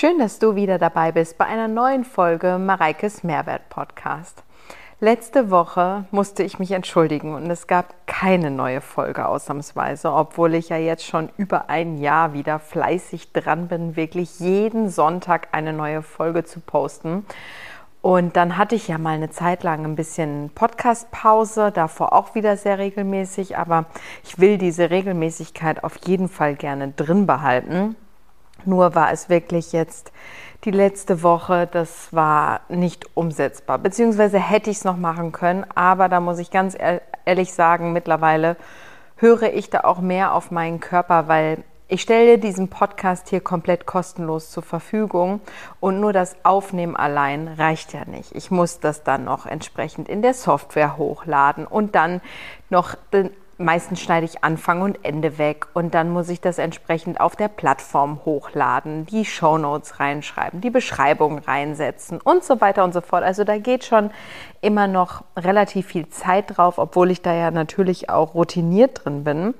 Schön, dass du wieder dabei bist bei einer neuen Folge Mareikes Mehrwert Podcast. Letzte Woche musste ich mich entschuldigen und es gab keine neue Folge ausnahmsweise, obwohl ich ja jetzt schon über ein Jahr wieder fleißig dran bin, wirklich jeden Sonntag eine neue Folge zu posten. Und dann hatte ich ja mal eine Zeit lang ein bisschen Podcast-Pause, davor auch wieder sehr regelmäßig, aber ich will diese Regelmäßigkeit auf jeden Fall gerne drin behalten. Nur war es wirklich jetzt die letzte Woche, das war nicht umsetzbar. Beziehungsweise hätte ich es noch machen können, aber da muss ich ganz ehrlich sagen, mittlerweile höre ich da auch mehr auf meinen Körper, weil ich stelle diesen Podcast hier komplett kostenlos zur Verfügung und nur das Aufnehmen allein reicht ja nicht. Ich muss das dann noch entsprechend in der Software hochladen und dann noch den meistens schneide ich Anfang und Ende weg und dann muss ich das entsprechend auf der Plattform hochladen, die Show Notes reinschreiben, die Beschreibung reinsetzen und so weiter und so fort. Also da geht schon immer noch relativ viel Zeit drauf, obwohl ich da ja natürlich auch routiniert drin bin.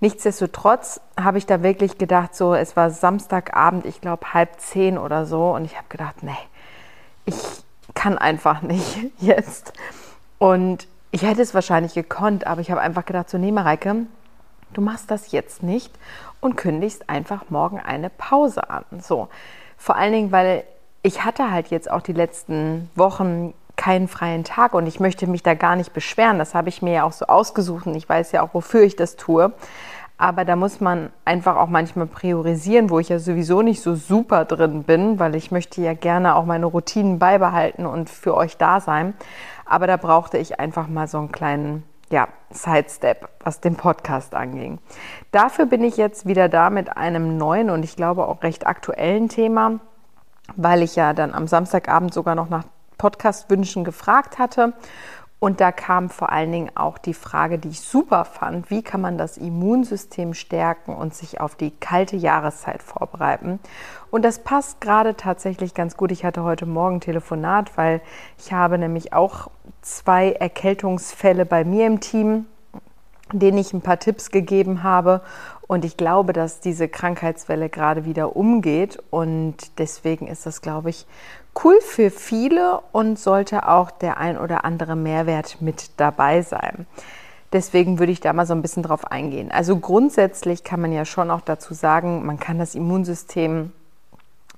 Nichtsdestotrotz habe ich da wirklich gedacht, so, es war Samstagabend, ich glaube halb zehn oder so, und ich habe gedacht, nee, ich kann einfach nicht jetzt. Und ich hätte es wahrscheinlich gekonnt, aber ich habe einfach gedacht, so, nee, Mareike, du machst das jetzt nicht und kündigst einfach morgen eine Pause an. So, vor allen Dingen, weil ich hatte halt jetzt auch die letzten Wochen keinen freien Tag und ich möchte mich da gar nicht beschweren. Das habe ich mir ja auch so ausgesucht und ich weiß ja auch, wofür ich das tue. Aber da muss man einfach auch manchmal priorisieren, wo ich ja sowieso nicht so super drin bin, weil ich möchte ja gerne auch meine Routinen beibehalten und für euch da sein. Aber da brauchte ich einfach mal so einen kleinen ja, Sidestep, was den Podcast anging. Dafür bin ich jetzt wieder da mit einem neuen und ich glaube auch recht aktuellen Thema, weil ich ja dann am Samstagabend sogar noch nach Podcastwünschen gefragt hatte und da kam vor allen Dingen auch die Frage, die ich super fand, wie kann man das Immunsystem stärken und sich auf die kalte Jahreszeit vorbereiten. Und das passt gerade tatsächlich ganz gut. Ich hatte heute Morgen Telefonat, weil ich habe nämlich auch zwei Erkältungsfälle bei mir im Team, denen ich ein paar Tipps gegeben habe. Und ich glaube, dass diese Krankheitswelle gerade wieder umgeht. Und deswegen ist das, glaube ich, cool für viele und sollte auch der ein oder andere Mehrwert mit dabei sein. Deswegen würde ich da mal so ein bisschen drauf eingehen. Also grundsätzlich kann man ja schon auch dazu sagen, man kann das Immunsystem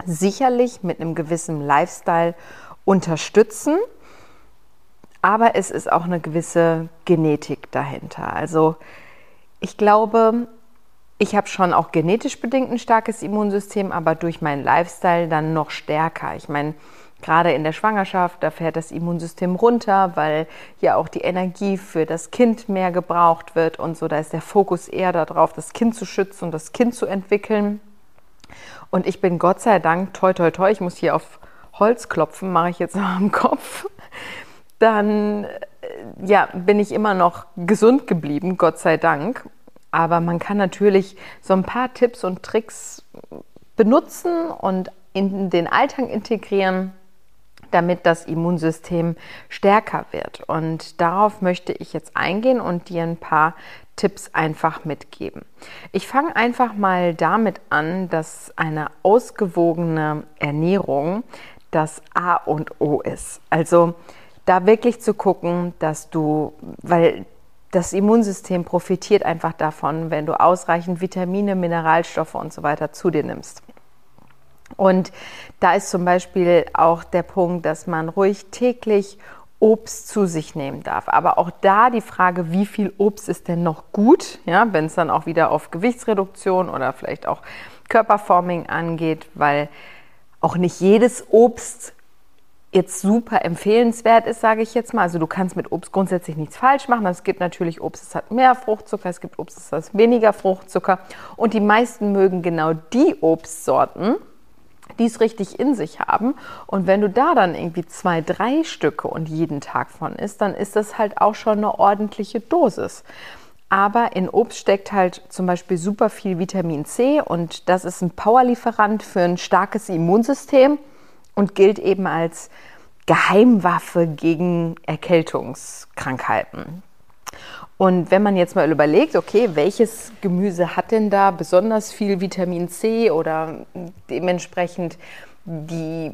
sicherlich mit einem gewissen Lifestyle unterstützen, aber es ist auch eine gewisse Genetik dahinter. Also ich glaube, ich habe schon auch genetisch bedingt ein starkes Immunsystem, aber durch meinen Lifestyle dann noch stärker. Ich meine, gerade in der Schwangerschaft, da fährt das Immunsystem runter, weil ja auch die Energie für das Kind mehr gebraucht wird und so. Da ist der Fokus eher darauf, das Kind zu schützen und das Kind zu entwickeln. Und ich bin Gott sei Dank, toi, toi, toi, ich muss hier auf Holz klopfen, mache ich jetzt noch am Kopf. Dann äh, ja, bin ich immer noch gesund geblieben, Gott sei Dank. Aber man kann natürlich so ein paar Tipps und Tricks benutzen und in den Alltag integrieren, damit das Immunsystem stärker wird. Und darauf möchte ich jetzt eingehen und dir ein paar Tipps einfach mitgeben. Ich fange einfach mal damit an, dass eine ausgewogene Ernährung das A und O ist. Also da wirklich zu gucken, dass du, weil das Immunsystem profitiert einfach davon, wenn du ausreichend Vitamine, Mineralstoffe und so weiter zu dir nimmst. Und da ist zum Beispiel auch der Punkt, dass man ruhig täglich Obst zu sich nehmen darf. Aber auch da die Frage, wie viel Obst ist denn noch gut, ja, wenn es dann auch wieder auf Gewichtsreduktion oder vielleicht auch Körperforming angeht, weil auch nicht jedes Obst jetzt super empfehlenswert ist, sage ich jetzt mal. Also du kannst mit Obst grundsätzlich nichts falsch machen. Es gibt natürlich Obst, das hat mehr Fruchtzucker, es gibt Obst, das hat weniger Fruchtzucker. Und die meisten mögen genau die Obstsorten, die es richtig in sich haben. Und wenn du da dann irgendwie zwei, drei Stücke und jeden Tag von isst, dann ist das halt auch schon eine ordentliche Dosis. Aber in Obst steckt halt zum Beispiel super viel Vitamin C und das ist ein Powerlieferant für ein starkes Immunsystem und gilt eben als Geheimwaffe gegen Erkältungskrankheiten. Und wenn man jetzt mal überlegt, okay, welches Gemüse hat denn da besonders viel Vitamin C oder dementsprechend die,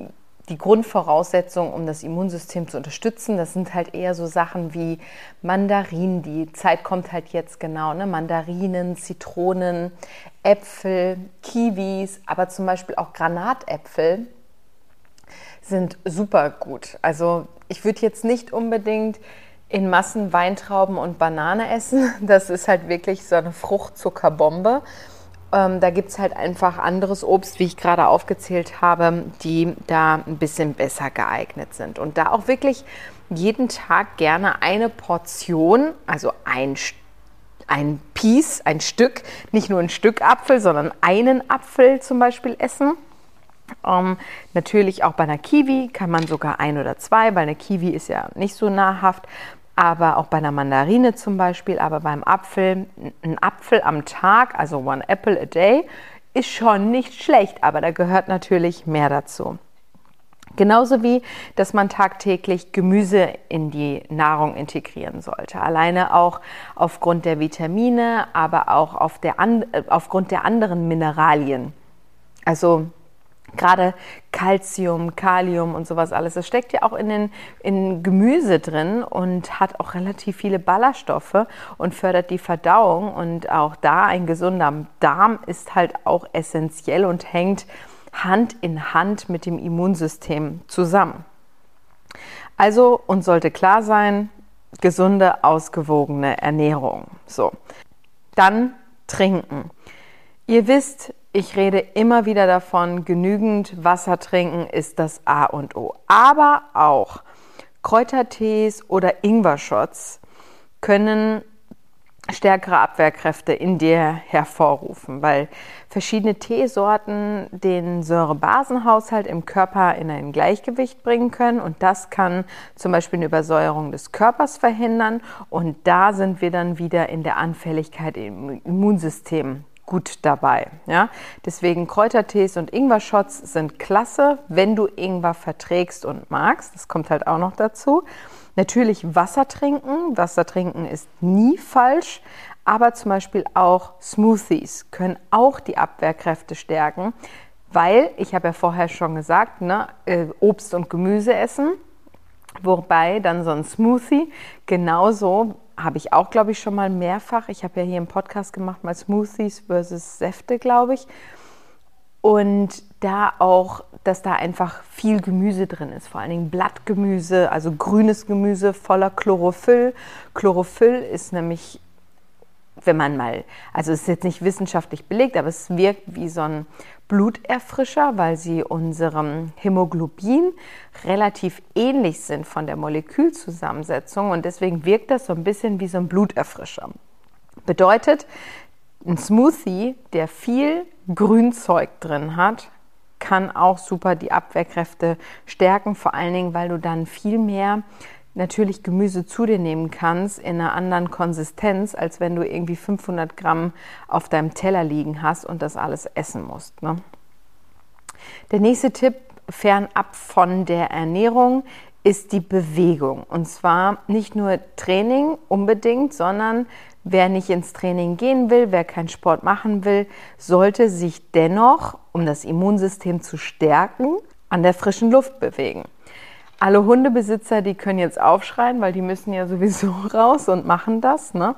die Grundvoraussetzung, um das Immunsystem zu unterstützen, das sind halt eher so Sachen wie Mandarinen, die Zeit kommt halt jetzt genau, ne? Mandarinen, Zitronen, Äpfel, Kiwis, aber zum Beispiel auch Granatäpfel sind super gut. Also ich würde jetzt nicht unbedingt in Massen Weintrauben und Banane essen. Das ist halt wirklich so eine Fruchtzuckerbombe. Ähm, da gibt es halt einfach anderes Obst, wie ich gerade aufgezählt habe, die da ein bisschen besser geeignet sind. Und da auch wirklich jeden Tag gerne eine Portion, also ein, ein Piece, ein Stück, nicht nur ein Stück Apfel, sondern einen Apfel zum Beispiel essen. Ähm, natürlich auch bei einer Kiwi kann man sogar ein oder zwei, weil eine Kiwi ist ja nicht so nahrhaft aber auch bei einer Mandarine zum Beispiel, aber beim Apfel, ein Apfel am Tag, also one apple a day, ist schon nicht schlecht, aber da gehört natürlich mehr dazu. Genauso wie, dass man tagtäglich Gemüse in die Nahrung integrieren sollte. Alleine auch aufgrund der Vitamine, aber auch auf der, aufgrund der anderen Mineralien. Also gerade Calcium, Kalium und sowas alles. Das steckt ja auch in den in Gemüse drin und hat auch relativ viele Ballaststoffe und fördert die Verdauung. Und auch da ein gesunder Darm ist halt auch essentiell und hängt Hand in Hand mit dem Immunsystem zusammen. Also uns sollte klar sein, gesunde, ausgewogene Ernährung. So. Dann trinken. Ihr wisst, ich rede immer wieder davon, genügend Wasser trinken ist das A und O. Aber auch Kräutertees oder Ingwer-Shots können stärkere Abwehrkräfte in dir hervorrufen, weil verschiedene Teesorten den Säurebasenhaushalt im Körper in ein Gleichgewicht bringen können. Und das kann zum Beispiel eine Übersäuerung des Körpers verhindern. Und da sind wir dann wieder in der Anfälligkeit im Immunsystem gut dabei. Ja? Deswegen Kräutertees und Ingwer-Shots sind klasse, wenn du Ingwer verträgst und magst. Das kommt halt auch noch dazu. Natürlich Wasser trinken. Wasser trinken ist nie falsch, aber zum Beispiel auch Smoothies können auch die Abwehrkräfte stärken, weil, ich habe ja vorher schon gesagt, ne, äh, Obst und Gemüse essen. Wobei dann so ein Smoothie genauso habe ich auch, glaube ich, schon mal mehrfach. Ich habe ja hier im Podcast gemacht, mal Smoothies versus Säfte, glaube ich. Und da auch, dass da einfach viel Gemüse drin ist, vor allen Dingen Blattgemüse, also grünes Gemüse voller Chlorophyll. Chlorophyll ist nämlich, wenn man mal, also es ist jetzt nicht wissenschaftlich belegt, aber es wirkt wie so ein Bluterfrischer, weil sie unserem Hämoglobin relativ ähnlich sind von der Molekülzusammensetzung und deswegen wirkt das so ein bisschen wie so ein Bluterfrischer. Bedeutet, ein Smoothie, der viel Grünzeug drin hat, kann auch super die Abwehrkräfte stärken, vor allen Dingen, weil du dann viel mehr natürlich Gemüse zu dir nehmen kannst in einer anderen Konsistenz, als wenn du irgendwie 500 Gramm auf deinem Teller liegen hast und das alles essen musst. Ne? Der nächste Tipp, fernab von der Ernährung, ist die Bewegung. Und zwar nicht nur Training unbedingt, sondern wer nicht ins Training gehen will, wer keinen Sport machen will, sollte sich dennoch, um das Immunsystem zu stärken, an der frischen Luft bewegen. Alle Hundebesitzer, die können jetzt aufschreien, weil die müssen ja sowieso raus und machen das. Ne?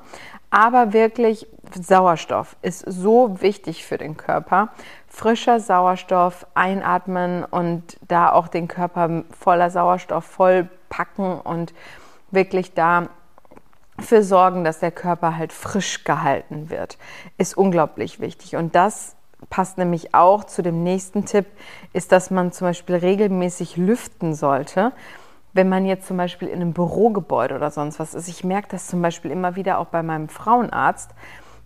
Aber wirklich, Sauerstoff ist so wichtig für den Körper. Frischer Sauerstoff einatmen und da auch den Körper voller Sauerstoff voll packen und wirklich da für sorgen, dass der Körper halt frisch gehalten wird, ist unglaublich wichtig. Und das passt nämlich auch zu dem nächsten Tipp, ist, dass man zum Beispiel regelmäßig lüften sollte. Wenn man jetzt zum Beispiel in einem Bürogebäude oder sonst was ist, ich merke das zum Beispiel immer wieder auch bei meinem Frauenarzt,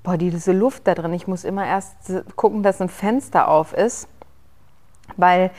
boah, diese Luft da drin, ich muss immer erst gucken, dass ein Fenster auf ist, weil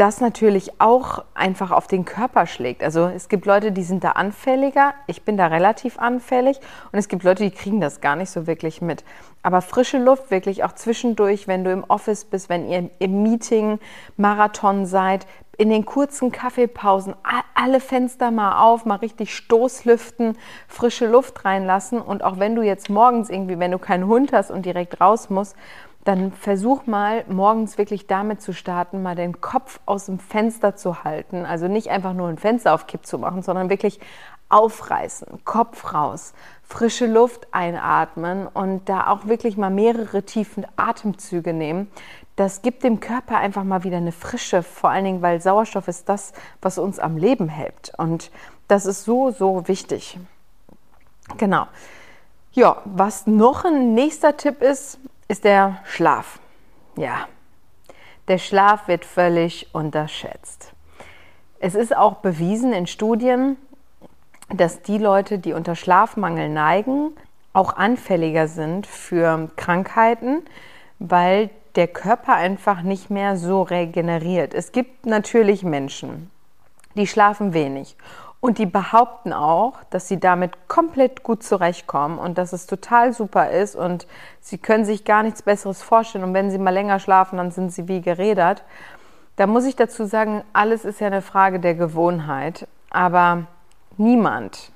das natürlich auch einfach auf den Körper schlägt. Also es gibt Leute, die sind da anfälliger. Ich bin da relativ anfällig. Und es gibt Leute, die kriegen das gar nicht so wirklich mit. Aber frische Luft wirklich auch zwischendurch, wenn du im Office bist, wenn ihr im Meeting, Marathon seid, in den kurzen Kaffeepausen alle Fenster mal auf, mal richtig Stoßlüften, frische Luft reinlassen. Und auch wenn du jetzt morgens irgendwie, wenn du keinen Hund hast und direkt raus musst, dann versuch mal morgens wirklich damit zu starten, mal den Kopf aus dem Fenster zu halten. Also nicht einfach nur ein Fenster auf Kipp zu machen, sondern wirklich aufreißen, Kopf raus, frische Luft einatmen und da auch wirklich mal mehrere tiefen Atemzüge nehmen. Das gibt dem Körper einfach mal wieder eine Frische, vor allen Dingen, weil Sauerstoff ist das, was uns am Leben hält. Und das ist so, so wichtig. Genau. Ja, was noch ein nächster Tipp ist, ist der Schlaf. Ja, der Schlaf wird völlig unterschätzt. Es ist auch bewiesen in Studien, dass die Leute, die unter Schlafmangel neigen, auch anfälliger sind für Krankheiten, weil der Körper einfach nicht mehr so regeneriert. Es gibt natürlich Menschen, die schlafen wenig und die behaupten auch, dass sie damit komplett gut zurechtkommen und dass es total super ist und sie können sich gar nichts Besseres vorstellen. Und wenn sie mal länger schlafen, dann sind sie wie gerädert. Da muss ich dazu sagen, alles ist ja eine Frage der Gewohnheit. Aber niemand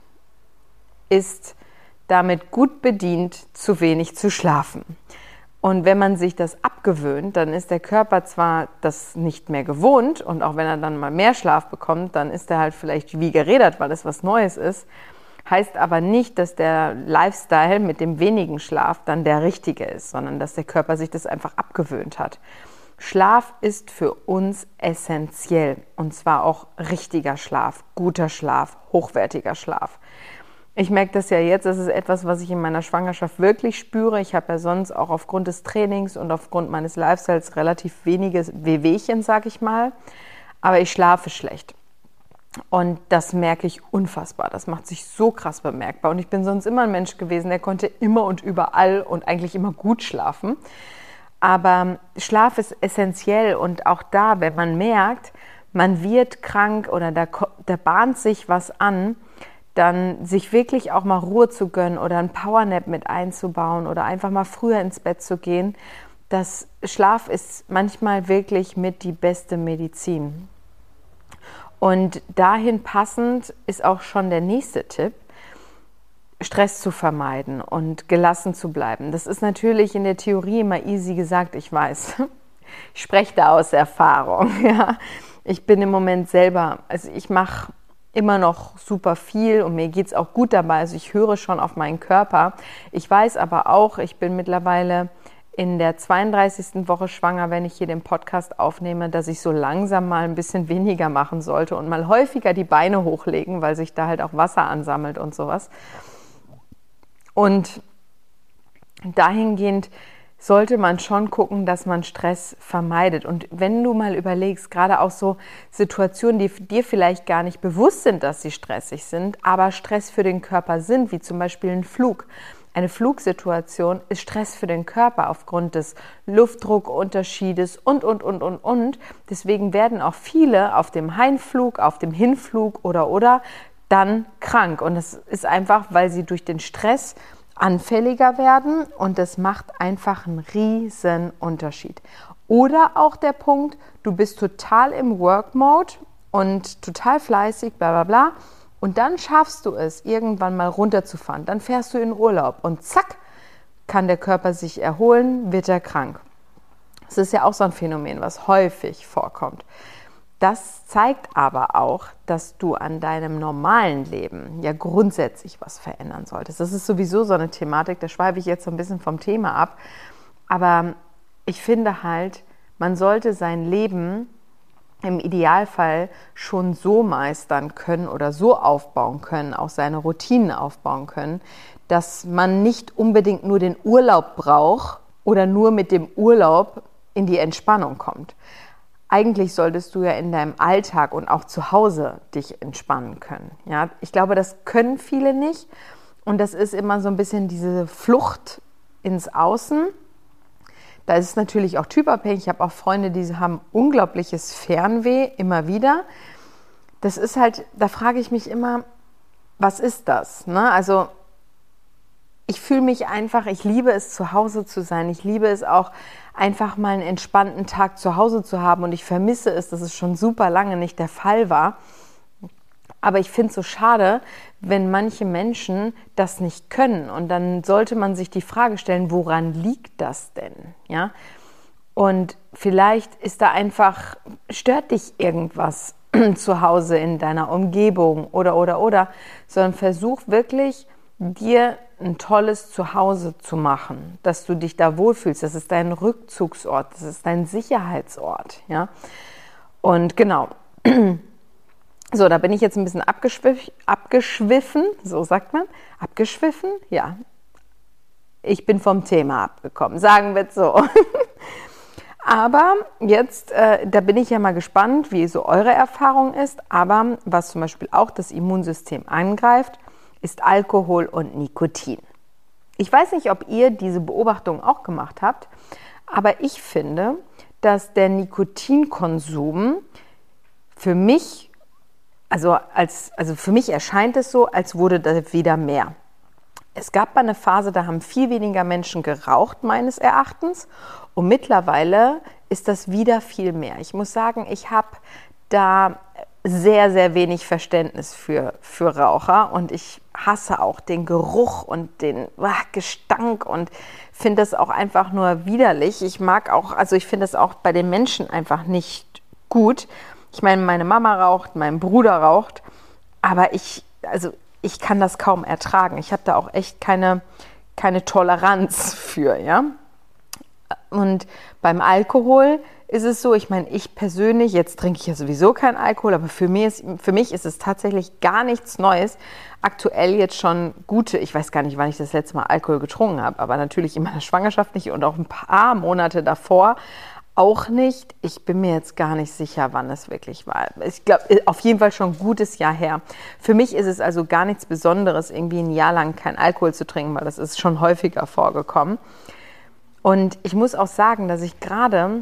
ist damit gut bedient, zu wenig zu schlafen. Und wenn man sich das abgewöhnt, dann ist der Körper zwar das nicht mehr gewohnt und auch wenn er dann mal mehr Schlaf bekommt, dann ist er halt vielleicht wie gerädert, weil es was Neues ist. Heißt aber nicht, dass der Lifestyle mit dem wenigen Schlaf dann der richtige ist, sondern dass der Körper sich das einfach abgewöhnt hat. Schlaf ist für uns essentiell und zwar auch richtiger Schlaf, guter Schlaf, hochwertiger Schlaf. Ich merke das ja jetzt, das ist etwas, was ich in meiner Schwangerschaft wirklich spüre. Ich habe ja sonst auch aufgrund des Trainings und aufgrund meines Lifestyles relativ wenige Wehwehchen, sag ich mal. Aber ich schlafe schlecht. Und das merke ich unfassbar. Das macht sich so krass bemerkbar. Und ich bin sonst immer ein Mensch gewesen, der konnte immer und überall und eigentlich immer gut schlafen. Aber Schlaf ist essentiell und auch da, wenn man merkt, man wird krank oder da, da bahnt sich was an, dann sich wirklich auch mal Ruhe zu gönnen oder ein Powernap mit einzubauen oder einfach mal früher ins Bett zu gehen. Das Schlaf ist manchmal wirklich mit die beste Medizin. Und dahin passend ist auch schon der nächste Tipp, Stress zu vermeiden und gelassen zu bleiben. Das ist natürlich in der Theorie immer easy gesagt, ich weiß. Ich spreche da aus Erfahrung. Ja. Ich bin im Moment selber, also ich mache immer noch super viel und mir geht es auch gut dabei. Also ich höre schon auf meinen Körper. Ich weiß aber auch, ich bin mittlerweile in der 32. Woche schwanger, wenn ich hier den Podcast aufnehme, dass ich so langsam mal ein bisschen weniger machen sollte und mal häufiger die Beine hochlegen, weil sich da halt auch Wasser ansammelt und sowas. Und dahingehend sollte man schon gucken, dass man Stress vermeidet. Und wenn du mal überlegst, gerade auch so Situationen, die dir vielleicht gar nicht bewusst sind, dass sie stressig sind, aber Stress für den Körper sind, wie zum Beispiel ein Flug. Eine Flugsituation ist Stress für den Körper aufgrund des Luftdruckunterschiedes und, und, und, und, und. Deswegen werden auch viele auf dem Heimflug, auf dem Hinflug oder, oder dann krank. Und das ist einfach, weil sie durch den Stress anfälliger werden und das macht einfach einen riesen Unterschied. Oder auch der Punkt, du bist total im Work-Mode und total fleißig, bla bla bla. Und dann schaffst du es, irgendwann mal runterzufahren. Dann fährst du in Urlaub und zack, kann der Körper sich erholen, wird er krank. Das ist ja auch so ein Phänomen, was häufig vorkommt. Das zeigt aber auch, dass du an deinem normalen Leben ja grundsätzlich was verändern solltest. Das ist sowieso so eine Thematik, da schweife ich jetzt so ein bisschen vom Thema ab. Aber ich finde halt, man sollte sein Leben im Idealfall schon so meistern können oder so aufbauen können, auch seine Routinen aufbauen können, dass man nicht unbedingt nur den Urlaub braucht oder nur mit dem Urlaub in die Entspannung kommt eigentlich solltest du ja in deinem Alltag und auch zu Hause dich entspannen können. Ja, ich glaube, das können viele nicht. Und das ist immer so ein bisschen diese Flucht ins Außen. Da ist es natürlich auch typabhängig. Ich habe auch Freunde, die haben unglaubliches Fernweh immer wieder. Das ist halt, da frage ich mich immer, was ist das? Ne? Also ich fühle mich einfach, ich liebe es zu Hause zu sein. Ich liebe es auch einfach mal einen entspannten Tag zu Hause zu haben und ich vermisse es, dass es schon super lange nicht der Fall war. Aber ich finde es so schade, wenn manche Menschen das nicht können. Und dann sollte man sich die Frage stellen, woran liegt das denn? Ja? Und vielleicht ist da einfach, stört dich irgendwas zu Hause in deiner Umgebung oder, oder, oder, sondern versuch wirklich, dir ein tolles Zuhause zu machen, dass du dich da wohlfühlst. Das ist dein Rückzugsort, das ist dein Sicherheitsort. Ja? Und genau. So, da bin ich jetzt ein bisschen abgeschwiff, abgeschwiffen, so sagt man. Abgeschwiffen? Ja. Ich bin vom Thema abgekommen, sagen wir es so. Aber jetzt, äh, da bin ich ja mal gespannt, wie so eure Erfahrung ist. Aber was zum Beispiel auch das Immunsystem angreift, ist Alkohol und Nikotin. Ich weiß nicht, ob ihr diese Beobachtung auch gemacht habt, aber ich finde, dass der Nikotinkonsum für mich also, als, also für mich erscheint es so, als wurde da wieder mehr. Es gab mal eine Phase, da haben viel weniger Menschen geraucht, meines Erachtens. Und mittlerweile ist das wieder viel mehr. Ich muss sagen, ich habe da sehr, sehr wenig Verständnis für, für Raucher und ich hasse auch den Geruch und den ach, Gestank und finde das auch einfach nur widerlich. Ich mag auch, also ich finde das auch bei den Menschen einfach nicht gut. Ich meine, meine Mama raucht, mein Bruder raucht, aber ich, also ich kann das kaum ertragen. Ich habe da auch echt keine, keine Toleranz für, ja. Und beim Alkohol ist es so, ich meine, ich persönlich, jetzt trinke ich ja sowieso keinen Alkohol, aber für mich, ist, für mich ist es tatsächlich gar nichts Neues. Aktuell jetzt schon gute, ich weiß gar nicht, wann ich das letzte Mal Alkohol getrunken habe, aber natürlich in meiner Schwangerschaft nicht und auch ein paar Monate davor auch nicht. Ich bin mir jetzt gar nicht sicher, wann es wirklich war. Ich glaube, auf jeden Fall schon ein gutes Jahr her. Für mich ist es also gar nichts Besonderes, irgendwie ein Jahr lang kein Alkohol zu trinken, weil das ist schon häufiger vorgekommen. Und ich muss auch sagen, dass ich gerade,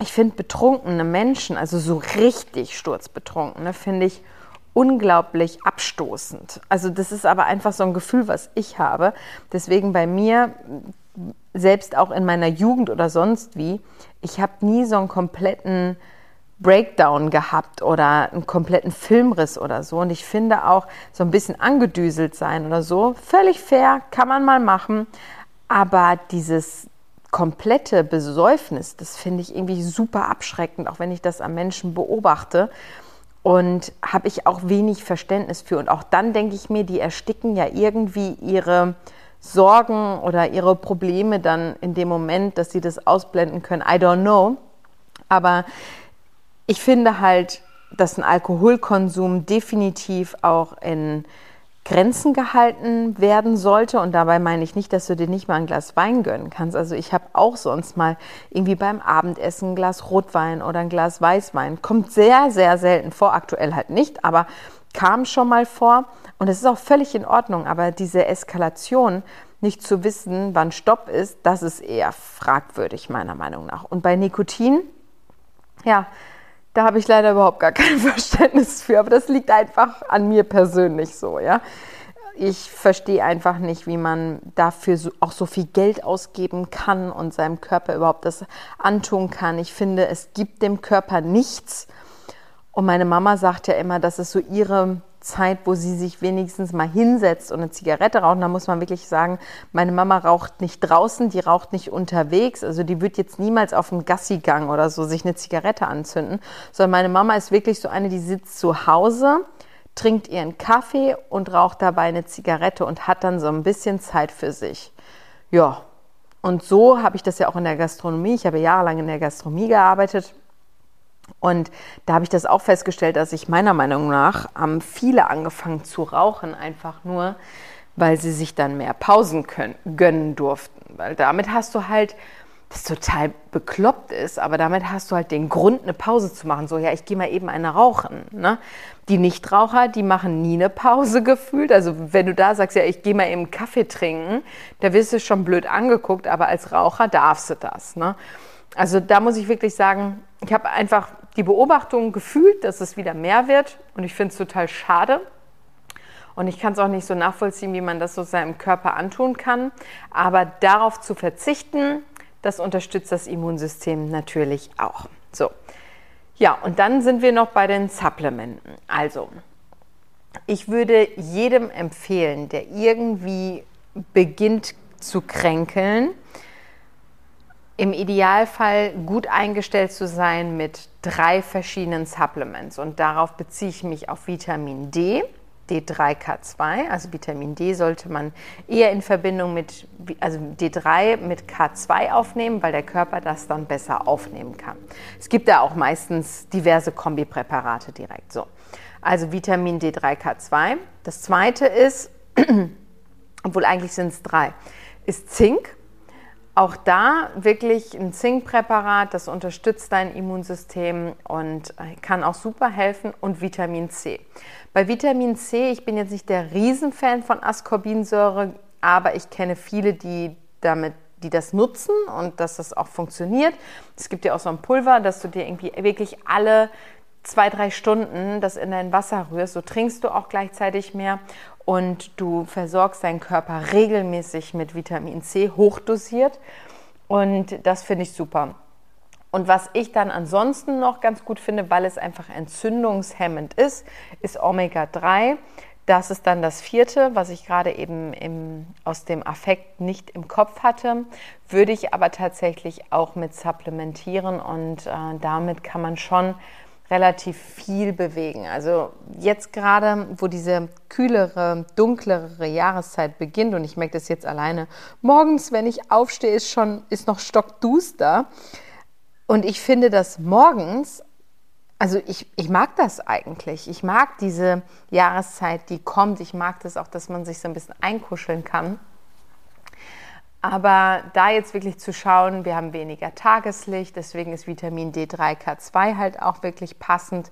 ich finde betrunkene Menschen, also so richtig sturzbetrunkene, finde ich unglaublich abstoßend. Also das ist aber einfach so ein Gefühl, was ich habe. Deswegen bei mir selbst auch in meiner Jugend oder sonst wie, ich habe nie so einen kompletten Breakdown gehabt oder einen kompletten Filmriss oder so. Und ich finde auch so ein bisschen angedüselt sein oder so, völlig fair, kann man mal machen. Aber dieses komplette Besäufnis, das finde ich irgendwie super abschreckend, auch wenn ich das am Menschen beobachte. Und habe ich auch wenig Verständnis für. Und auch dann denke ich mir, die ersticken ja irgendwie ihre Sorgen oder ihre Probleme dann in dem Moment, dass sie das ausblenden können. I don't know. Aber ich finde halt, dass ein Alkoholkonsum definitiv auch in Grenzen gehalten werden sollte. Und dabei meine ich nicht, dass du dir nicht mal ein Glas Wein gönnen kannst. Also ich habe auch sonst mal irgendwie beim Abendessen ein Glas Rotwein oder ein Glas Weißwein. Kommt sehr, sehr selten vor, aktuell halt nicht, aber kam schon mal vor. Und es ist auch völlig in Ordnung, aber diese Eskalation, nicht zu wissen, wann Stopp ist, das ist eher fragwürdig, meiner Meinung nach. Und bei Nikotin, ja, da habe ich leider überhaupt gar kein Verständnis für, aber das liegt einfach an mir persönlich so, ja. Ich verstehe einfach nicht, wie man dafür so, auch so viel Geld ausgeben kann und seinem Körper überhaupt das antun kann. Ich finde, es gibt dem Körper nichts. Und meine Mama sagt ja immer, das ist so ihre Zeit, wo sie sich wenigstens mal hinsetzt und eine Zigarette raucht. Da muss man wirklich sagen, meine Mama raucht nicht draußen, die raucht nicht unterwegs. Also die wird jetzt niemals auf dem Gassigang oder so sich eine Zigarette anzünden, sondern meine Mama ist wirklich so eine, die sitzt zu Hause, trinkt ihren Kaffee und raucht dabei eine Zigarette und hat dann so ein bisschen Zeit für sich. Ja, und so habe ich das ja auch in der Gastronomie. Ich habe jahrelang in der Gastronomie gearbeitet und da habe ich das auch festgestellt, dass ich meiner Meinung nach haben viele angefangen zu rauchen, einfach nur, weil sie sich dann mehr Pausen können, gönnen durften. Weil damit hast du halt das total bekloppt ist, aber damit hast du halt den Grund, eine Pause zu machen. So, ja, ich gehe mal eben eine rauchen. Ne? Die Nichtraucher, die machen nie eine Pause gefühlt. Also wenn du da sagst, ja, ich gehe mal eben Kaffee trinken, da wirst du schon blöd angeguckt, aber als Raucher darfst du das. Ne? Also da muss ich wirklich sagen, ich habe einfach die Beobachtung gefühlt, dass es wieder mehr wird und ich finde es total schade. Und ich kann es auch nicht so nachvollziehen, wie man das so seinem Körper antun kann. Aber darauf zu verzichten, das unterstützt das Immunsystem natürlich auch. So. Ja, und dann sind wir noch bei den Supplementen. Also, ich würde jedem empfehlen, der irgendwie beginnt zu kränkeln, im Idealfall gut eingestellt zu sein mit drei verschiedenen Supplements. Und darauf beziehe ich mich auf Vitamin D, D3K2, also Vitamin D sollte man eher in Verbindung mit, also D3 mit K2 aufnehmen, weil der Körper das dann besser aufnehmen kann. Es gibt da auch meistens diverse Kombipräparate direkt so. Also Vitamin D3K2. Das zweite ist, obwohl eigentlich sind es drei, ist Zink. Auch da wirklich ein Zinkpräparat, das unterstützt dein Immunsystem und äh, kann auch super helfen und Vitamin C. Bei Vitamin C, ich bin jetzt nicht der Riesenfan von Ascorbinsäure, aber ich kenne viele, die damit die das nutzen und dass das auch funktioniert. Es gibt ja auch so ein Pulver, dass du dir irgendwie wirklich alle zwei, drei Stunden das in dein Wasser rührst. So trinkst du auch gleichzeitig mehr und du versorgst deinen Körper regelmäßig mit Vitamin C, hochdosiert. Und das finde ich super. Und was ich dann ansonsten noch ganz gut finde, weil es einfach entzündungshemmend ist, ist Omega-3. Das ist dann das vierte, was ich gerade eben im, aus dem Affekt nicht im Kopf hatte, würde ich aber tatsächlich auch mit supplementieren und äh, damit kann man schon relativ viel bewegen. Also jetzt gerade, wo diese kühlere, dunklere Jahreszeit beginnt und ich merke das jetzt alleine, morgens, wenn ich aufstehe, ist schon ist noch stockduster und ich finde das morgens, also ich, ich mag das eigentlich. Ich mag diese Jahreszeit, die kommt. Ich mag das auch, dass man sich so ein bisschen einkuscheln kann. Aber da jetzt wirklich zu schauen, wir haben weniger Tageslicht, deswegen ist Vitamin D3K2 halt auch wirklich passend.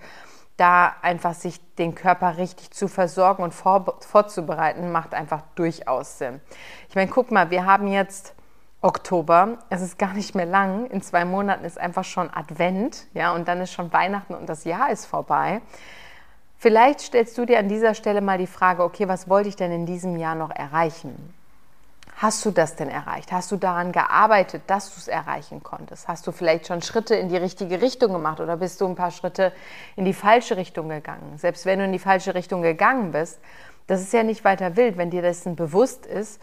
Da einfach sich den Körper richtig zu versorgen und vor, vorzubereiten, macht einfach durchaus Sinn. Ich meine, guck mal, wir haben jetzt Oktober. Es ist gar nicht mehr lang. In zwei Monaten ist einfach schon Advent, ja, und dann ist schon Weihnachten und das Jahr ist vorbei. Vielleicht stellst du dir an dieser Stelle mal die Frage, okay, was wollte ich denn in diesem Jahr noch erreichen? Hast du das denn erreicht? Hast du daran gearbeitet, dass du es erreichen konntest? Hast du vielleicht schon Schritte in die richtige Richtung gemacht oder bist du ein paar Schritte in die falsche Richtung gegangen? Selbst wenn du in die falsche Richtung gegangen bist, das ist ja nicht weiter wild, wenn dir dessen bewusst ist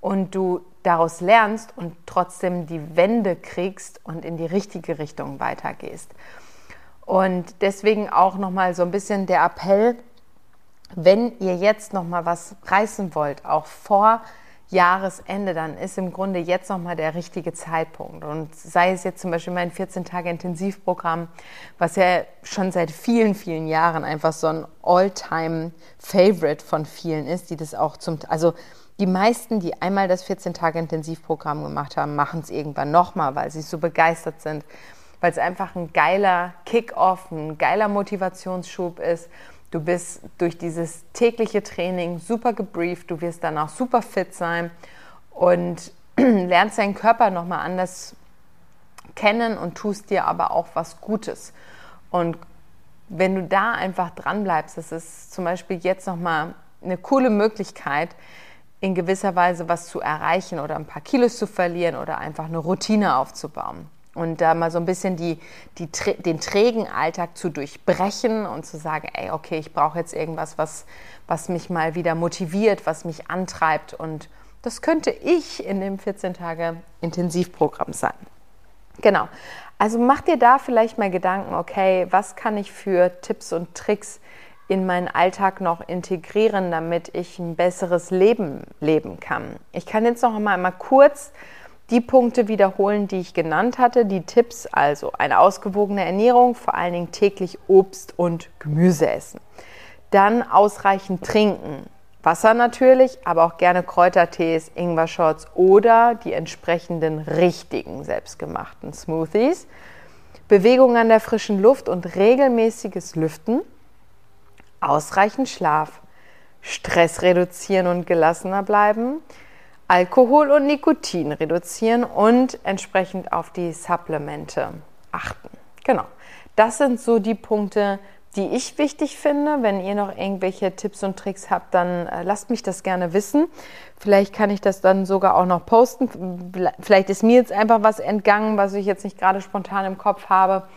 und du daraus lernst und trotzdem die Wende kriegst und in die richtige Richtung weitergehst. Und deswegen auch nochmal so ein bisschen der Appell, wenn ihr jetzt nochmal was reißen wollt, auch vor Jahresende, dann ist im Grunde jetzt nochmal der richtige Zeitpunkt. Und sei es jetzt zum Beispiel mein 14-Tage-Intensivprogramm, was ja schon seit vielen, vielen Jahren einfach so ein All-Time-Favorite von vielen ist, die das auch zum, also die meisten, die einmal das 14-Tage-Intensivprogramm gemacht haben, machen es irgendwann nochmal, weil sie so begeistert sind, weil es einfach ein geiler Kick-off, ein geiler Motivationsschub ist. Du bist durch dieses tägliche Training super gebrieft, du wirst danach super fit sein und lernst deinen Körper nochmal anders kennen und tust dir aber auch was Gutes. Und wenn du da einfach dran bleibst, das ist zum Beispiel jetzt nochmal eine coole Möglichkeit, in gewisser Weise was zu erreichen oder ein paar Kilos zu verlieren oder einfach eine Routine aufzubauen. Und da mal so ein bisschen die, die, den trägen Alltag zu durchbrechen und zu sagen, ey, okay, ich brauche jetzt irgendwas, was, was mich mal wieder motiviert, was mich antreibt. Und das könnte ich in dem 14-Tage-Intensivprogramm sein. Genau. Also mach dir da vielleicht mal Gedanken, okay, was kann ich für Tipps und Tricks in meinen Alltag noch integrieren, damit ich ein besseres Leben leben kann. Ich kann jetzt noch einmal, einmal kurz die Punkte wiederholen, die ich genannt hatte, die Tipps, also eine ausgewogene Ernährung, vor allen Dingen täglich Obst und Gemüse essen. Dann ausreichend trinken, Wasser natürlich, aber auch gerne Kräutertees, Ingwer-Shots oder die entsprechenden richtigen selbstgemachten Smoothies. Bewegung an der frischen Luft und regelmäßiges Lüften. Ausreichend Schlaf. Stress reduzieren und gelassener bleiben. Alkohol und Nikotin reduzieren und entsprechend auf die Supplemente achten. Genau. Das sind so die Punkte, die ich wichtig finde. Wenn ihr noch irgendwelche Tipps und Tricks habt, dann äh, lasst mich das gerne wissen. Vielleicht kann ich das dann sogar auch noch posten. Vielleicht ist mir jetzt einfach was entgangen, was ich jetzt nicht gerade spontan im Kopf habe.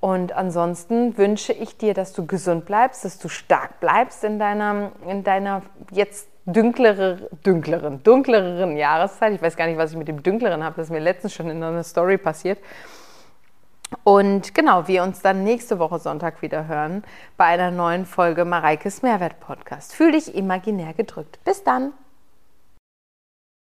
Und ansonsten wünsche ich dir, dass du gesund bleibst, dass du stark bleibst in deiner, in deiner jetzt dünklere, dünkleren, dunkleren Jahreszeit. Ich weiß gar nicht, was ich mit dem dünkleren habe. Das ist mir letztens schon in einer Story passiert. Und genau, wir uns dann nächste Woche Sonntag wieder hören bei einer neuen Folge Mareikes Mehrwert Podcast. Fühl dich imaginär gedrückt. Bis dann!